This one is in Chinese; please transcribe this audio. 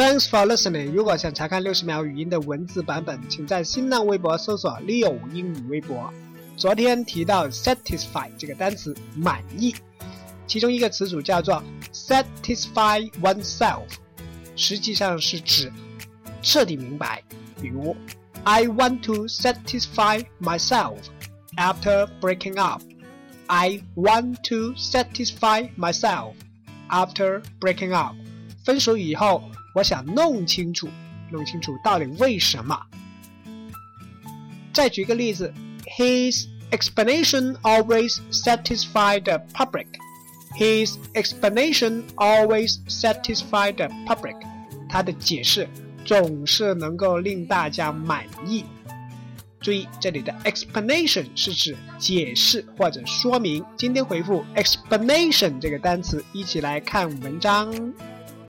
Thanks for listening。如果想查看六十秒语音的文字版本，请在新浪微博搜索 “Leo 英语微博”。昨天提到 “satisfy” 这个单词，满意，其中一个词组叫做 “satisfy oneself”，实际上是指彻底明白。比如，I want to satisfy myself after breaking up. I want to satisfy myself after breaking up. 分手以后。我想弄清楚，弄清楚到底为什么。再举个例子，His explanation always satisfied the public. His explanation always satisfied the public. 他的解释总是能够令大家满意。注意，这里的 explanation 是指解释或者说明。今天回复 explanation 这个单词，一起来看文章。